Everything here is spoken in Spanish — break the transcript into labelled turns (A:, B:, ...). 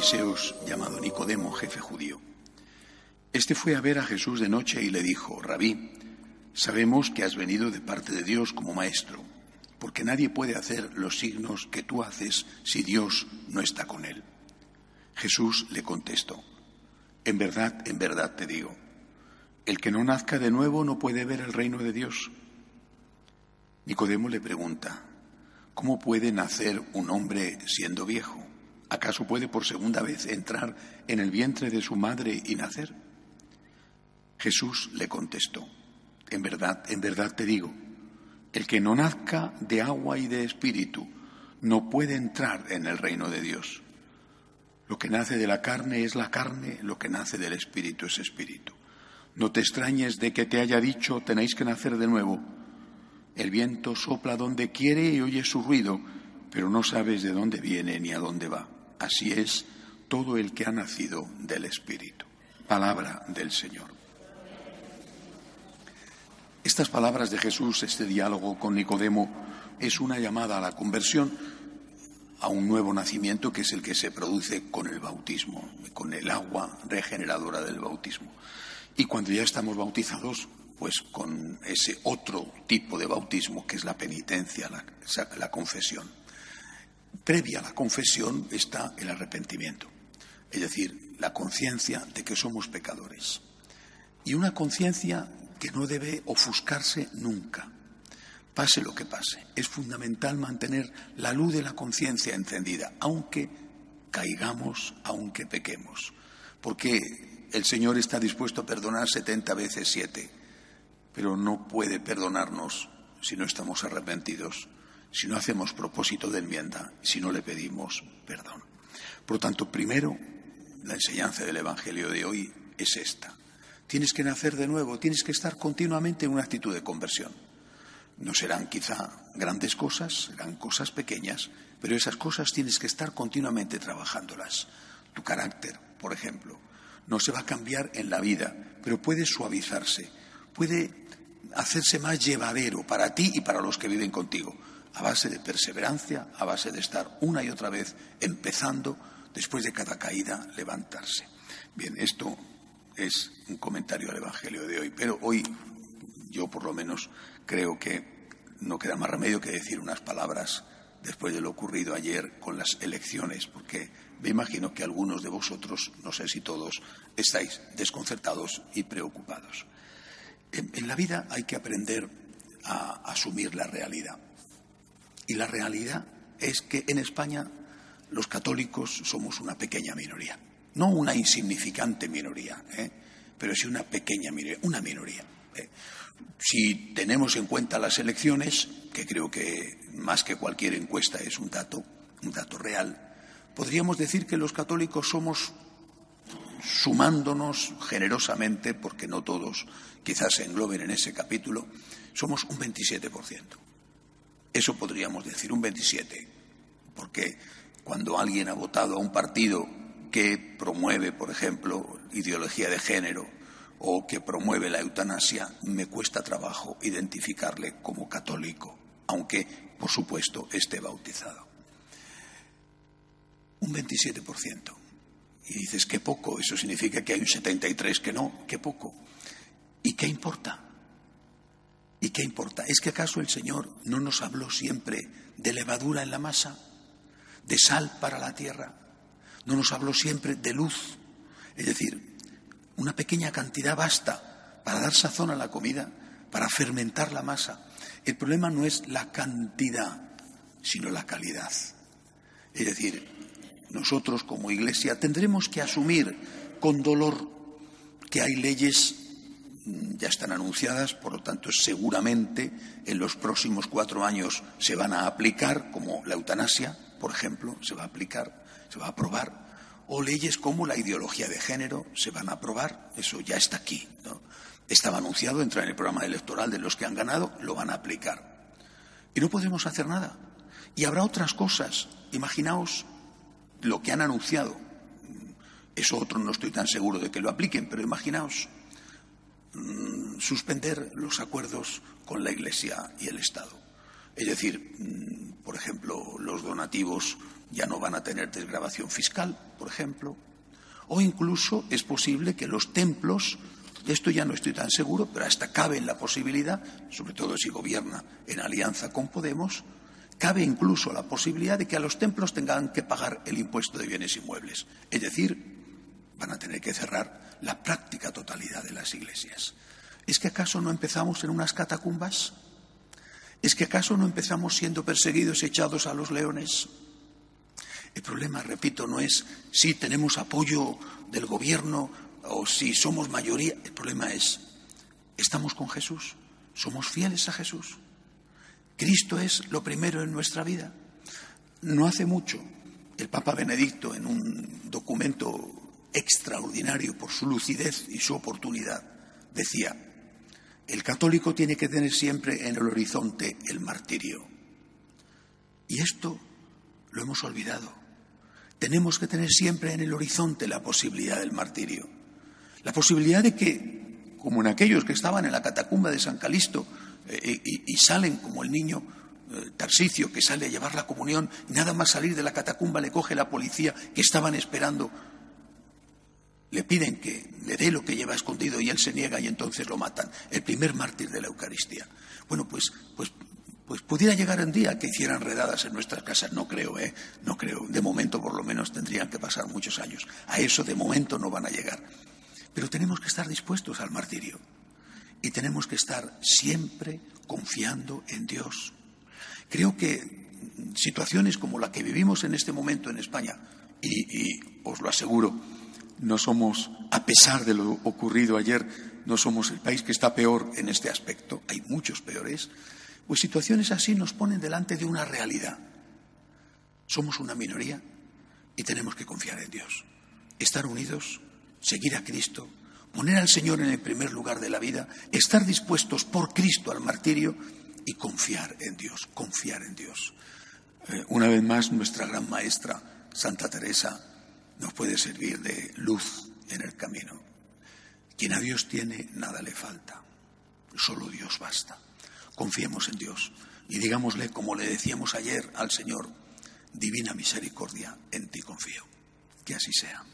A: fariseos llamado Nicodemo, jefe judío. Este fue a ver a Jesús de noche y le dijo, Rabí, sabemos que has venido de parte de Dios como maestro, porque nadie puede hacer los signos que tú haces si Dios no está con él. Jesús le contestó, En verdad, en verdad te digo, el que no nazca de nuevo no puede ver el reino de Dios. Nicodemo le pregunta, ¿cómo puede nacer un hombre siendo viejo? ¿Acaso puede por segunda vez entrar en el vientre de su madre y nacer? Jesús le contestó, en verdad, en verdad te digo, el que no nazca de agua y de espíritu no puede entrar en el reino de Dios. Lo que nace de la carne es la carne, lo que nace del espíritu es espíritu. No te extrañes de que te haya dicho tenéis que nacer de nuevo. El viento sopla donde quiere y oye su ruido, pero no sabes de dónde viene ni a dónde va. Así es todo el que ha nacido del Espíritu. Palabra del Señor. Estas palabras de Jesús, este diálogo con Nicodemo, es una llamada a la conversión, a un nuevo nacimiento que es el que se produce con el bautismo, con el agua regeneradora del bautismo. Y cuando ya estamos bautizados, pues con ese otro tipo de bautismo que es la penitencia, la, la confesión previa a la confesión está el arrepentimiento, es decir, la conciencia de que somos pecadores. Y una conciencia que no debe ofuscarse nunca, pase lo que pase. Es fundamental mantener la luz de la conciencia encendida, aunque caigamos, aunque pequemos, porque el Señor está dispuesto a perdonar setenta veces siete, pero no puede perdonarnos si no estamos arrepentidos si no hacemos propósito de enmienda, si no le pedimos perdón. Por lo tanto, primero, la enseñanza del Evangelio de hoy es esta. Tienes que nacer de nuevo, tienes que estar continuamente en una actitud de conversión. No serán quizá grandes cosas, serán cosas pequeñas, pero esas cosas tienes que estar continuamente trabajándolas. Tu carácter, por ejemplo, no se va a cambiar en la vida, pero puede suavizarse, puede hacerse más llevadero para ti y para los que viven contigo a base de perseverancia, a base de estar una y otra vez empezando, después de cada caída, levantarse. Bien, esto es un comentario al Evangelio de hoy, pero hoy yo por lo menos creo que no queda más remedio que decir unas palabras después de lo ocurrido ayer con las elecciones, porque me imagino que algunos de vosotros, no sé si todos, estáis desconcertados y preocupados. En, en la vida hay que aprender a asumir la realidad. Y la realidad es que en España los católicos somos una pequeña minoría. No una insignificante minoría, ¿eh? pero sí una pequeña minoría, una minoría. ¿eh? Si tenemos en cuenta las elecciones, que creo que más que cualquier encuesta es un dato, un dato real, podríamos decir que los católicos somos sumándonos generosamente, porque no todos quizás se engloben en ese capítulo, somos un 27%. Eso podríamos decir, un 27, porque cuando alguien ha votado a un partido que promueve, por ejemplo, ideología de género o que promueve la eutanasia, me cuesta trabajo identificarle como católico, aunque, por supuesto, esté bautizado. Un 27%. Y dices, qué poco, eso significa que hay un 73 que no, qué poco. ¿Y qué importa? ¿Y qué importa? ¿Es que acaso el Señor no nos habló siempre de levadura en la masa, de sal para la tierra? ¿No nos habló siempre de luz? Es decir, una pequeña cantidad basta para dar sazón a la comida, para fermentar la masa. El problema no es la cantidad, sino la calidad. Es decir, nosotros como Iglesia tendremos que asumir con dolor que hay leyes ya están anunciadas, por lo tanto, seguramente en los próximos cuatro años se van a aplicar, como la eutanasia, por ejemplo, se va a aplicar, se va a aprobar, o leyes como la ideología de género se van a aprobar, eso ya está aquí. Estaba anunciado, entra en el programa electoral de los que han ganado, lo van a aplicar. Y no podemos hacer nada. Y habrá otras cosas. Imaginaos lo que han anunciado. Eso otro no estoy tan seguro de que lo apliquen, pero imaginaos suspender los acuerdos con la Iglesia y el Estado. Es decir, mm, por ejemplo, los donativos ya no van a tener desgrabación fiscal, por ejemplo, o incluso es posible que los templos, de esto ya no estoy tan seguro, pero hasta cabe en la posibilidad, sobre todo si gobierna en alianza con Podemos, cabe incluso la posibilidad de que a los templos tengan que pagar el impuesto de bienes inmuebles. Es decir, van a tener que cerrar la práctica totalidad de las iglesias. ¿Es que acaso no empezamos en unas catacumbas? ¿Es que acaso no empezamos siendo perseguidos y echados a los leones? El problema, repito, no es si tenemos apoyo del gobierno o si somos mayoría. El problema es, ¿estamos con Jesús? ¿Somos fieles a Jesús? ¿Cristo es lo primero en nuestra vida? No hace mucho, el Papa Benedicto, en un documento extraordinario por su lucidez y su oportunidad, decía, el católico tiene que tener siempre en el horizonte el martirio. Y esto lo hemos olvidado. Tenemos que tener siempre en el horizonte la posibilidad del martirio. La posibilidad de que, como en aquellos que estaban en la catacumba de San Calisto eh, y, salen como el niño eh, Tarsicio que sale a llevar la comunión y nada más salir de la catacumba le coge la policía que estaban esperando le piden que le dé lo que lleva escondido y él se niega y entonces lo matan. El primer mártir de la Eucaristía. Bueno, pues, pues, pues pudiera llegar un día que hicieran redadas en nuestras casas. No creo, ¿eh? No creo. De momento, por lo menos, tendrían que pasar muchos años. A eso de momento no van a llegar. Pero tenemos que estar dispuestos al martirio. Y tenemos que estar siempre confiando en Dios. Creo que situaciones como la que vivimos en este momento en España, y, y os lo aseguro, no somos, a pesar de lo ocurrido ayer, no somos el país que está peor en este aspecto, hay muchos peores, pues situaciones así nos ponen delante de una realidad. Somos una minoría y tenemos que confiar en Dios, estar unidos, seguir a Cristo, poner al Señor en el primer lugar de la vida, estar dispuestos por Cristo al martirio y confiar en Dios, confiar en Dios. Eh, una vez más, nuestra gran maestra, Santa Teresa, nos puede servir de luz en el camino. Quien a Dios tiene, nada le falta. Solo Dios basta. Confiemos en Dios y digámosle, como le decíamos ayer al Señor, Divina Misericordia, en ti confío. Que así sea.